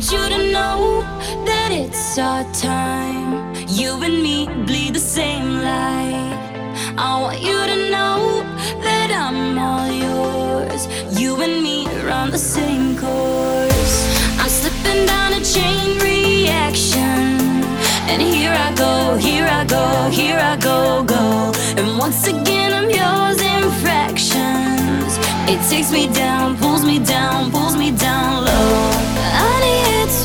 want you to know that it's our time. You and me bleed the same light. I want you to know that I'm all yours. You and me run the same course. I'm slipping down a chain reaction. And here I go, here I go, here I go, go. And once again, I'm yours in fractions. It takes me down, pulls me down, pulls me down low. I need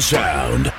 Sound.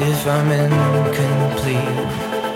If I'm incomplete.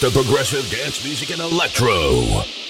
Best of progressive dance music and electro.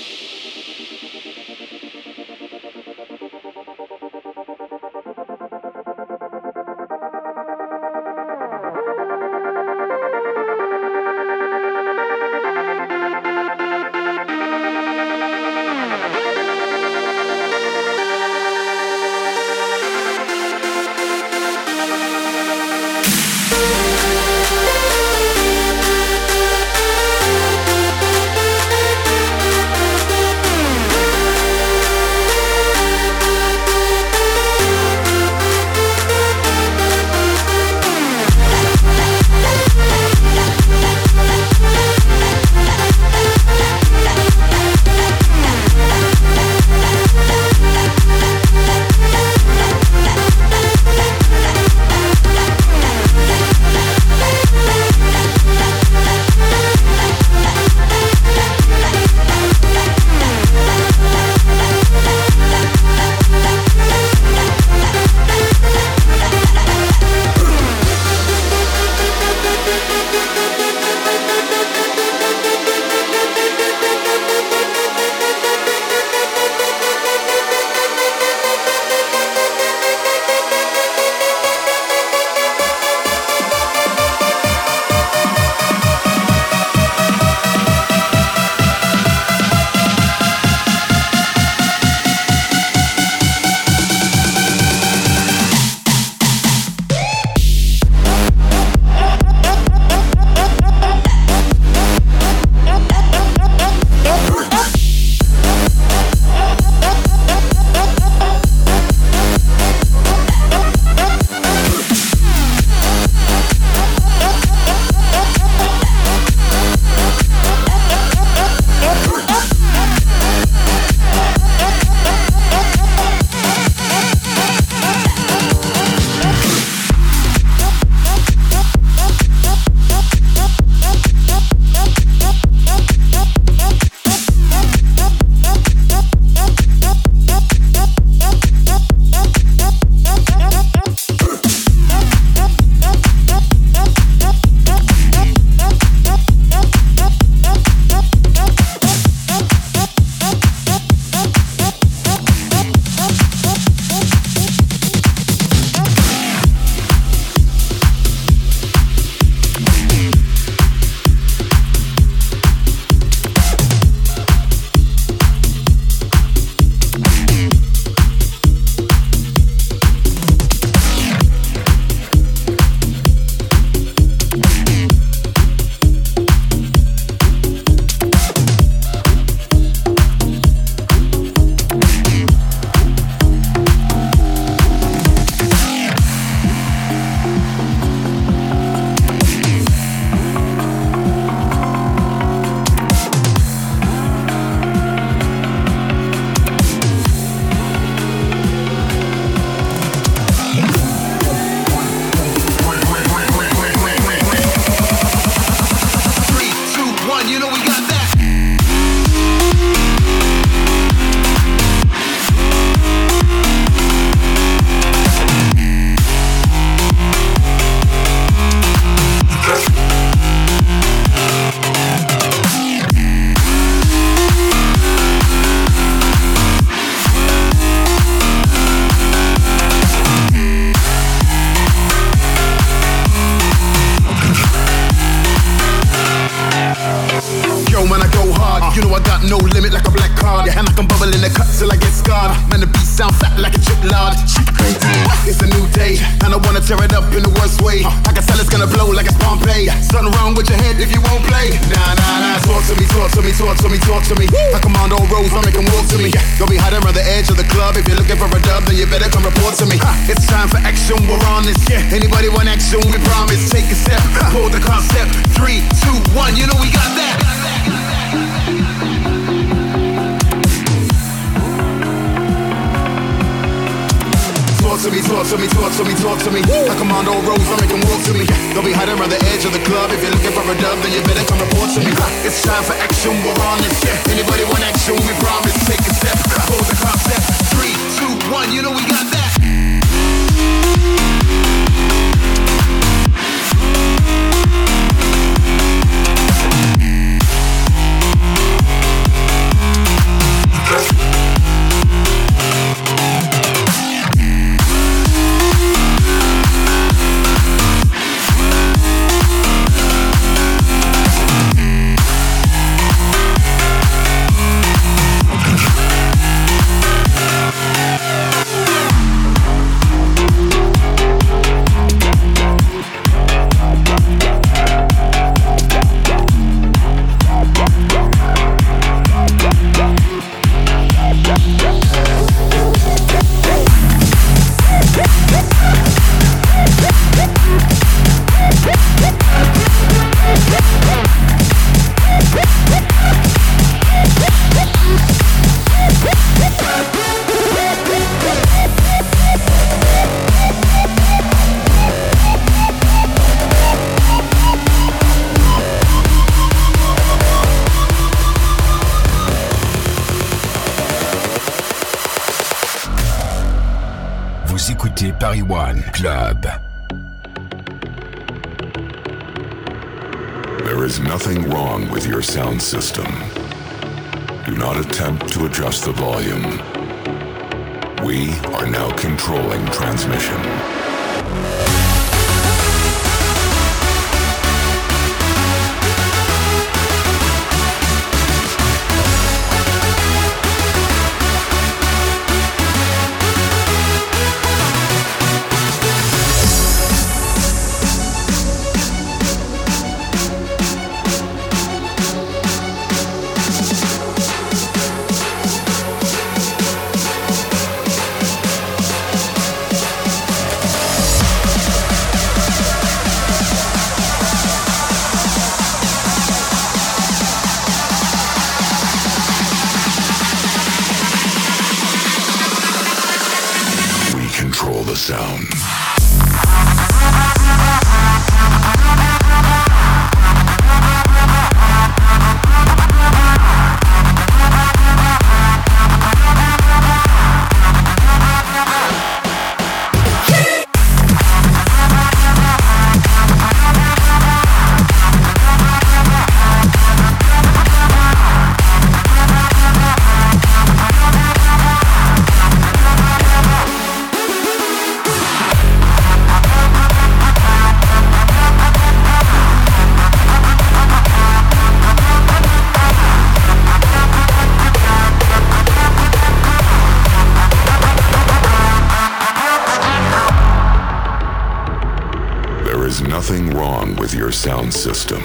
system.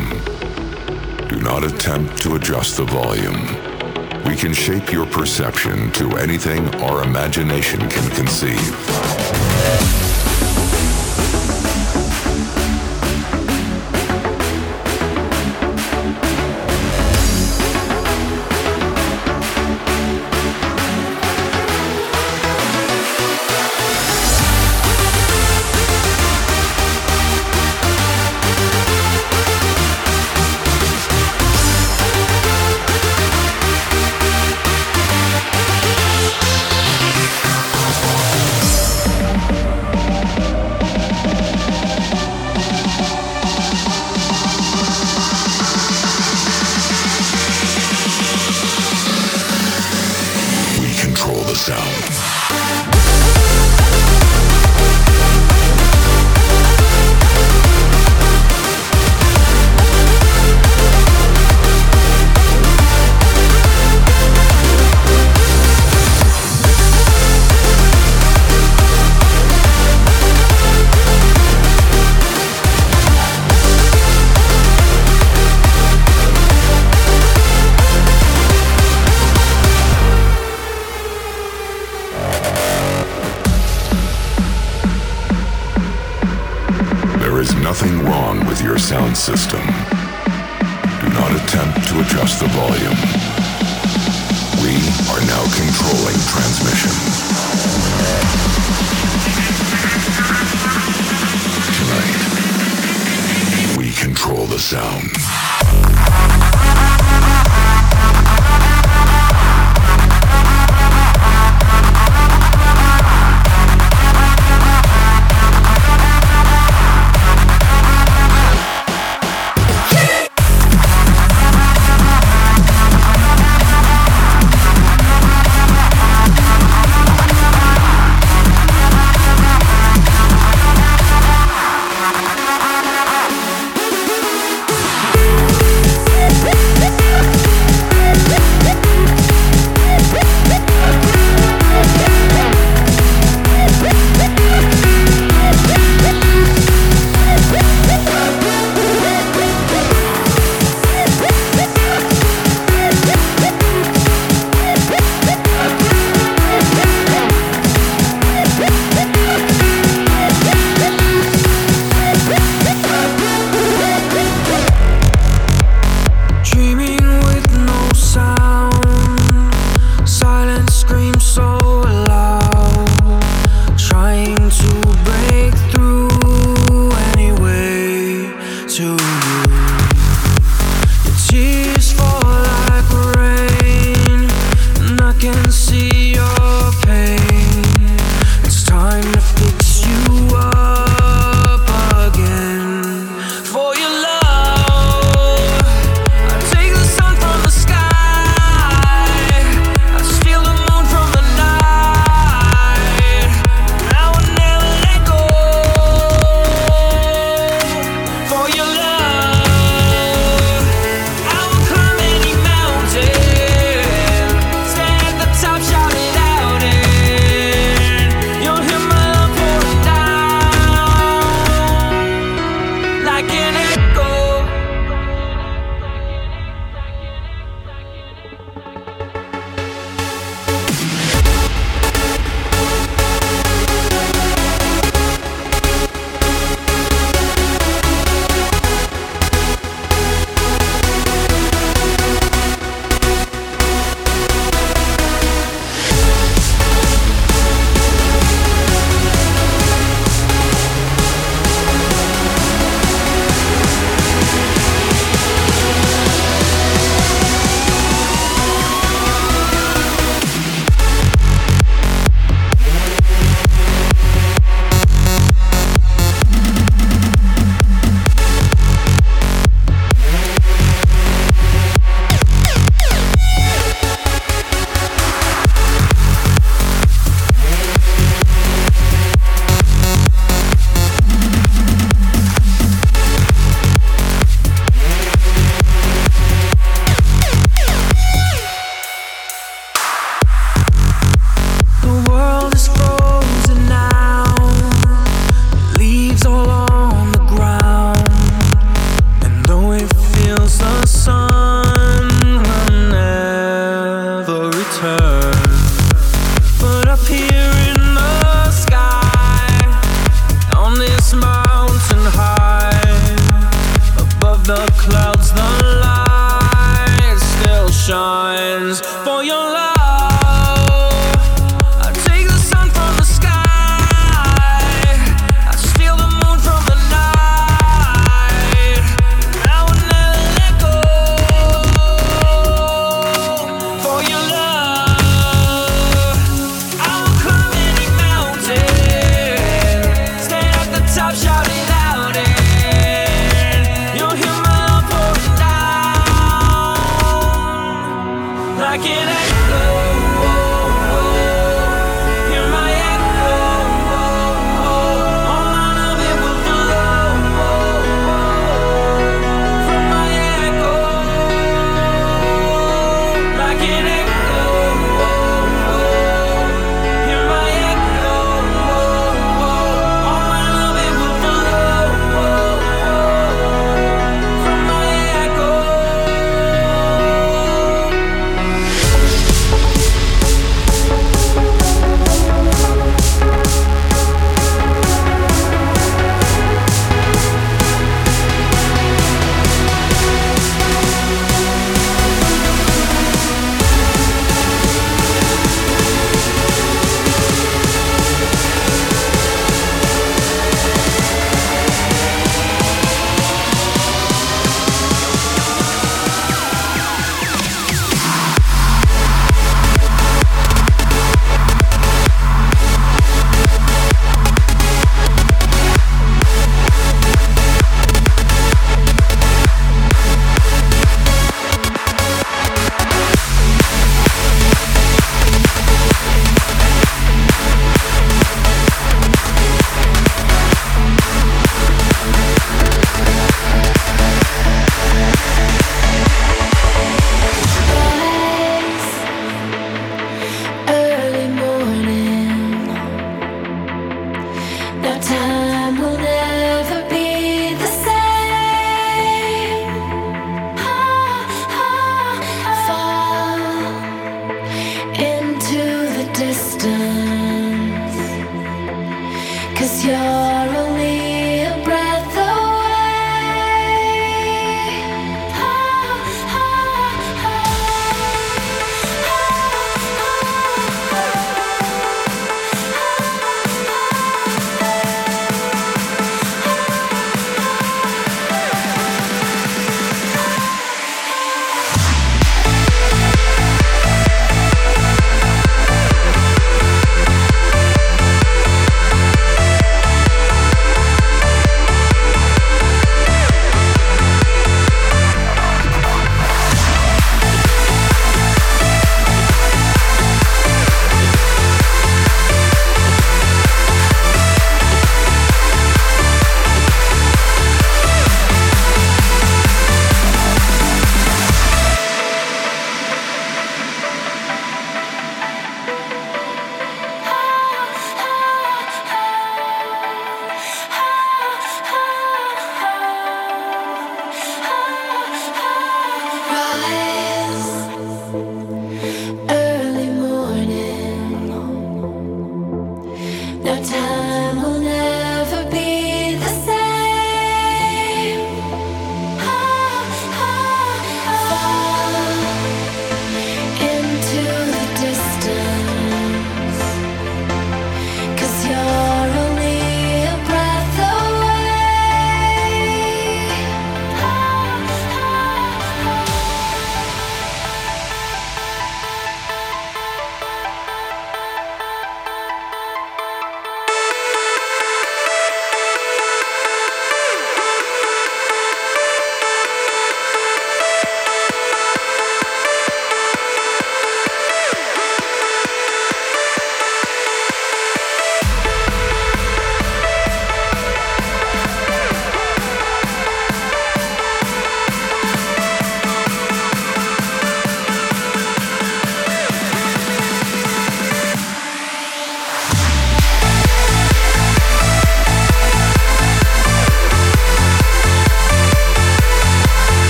Do not attempt to adjust the volume. We can shape your perception to anything our imagination can conceive.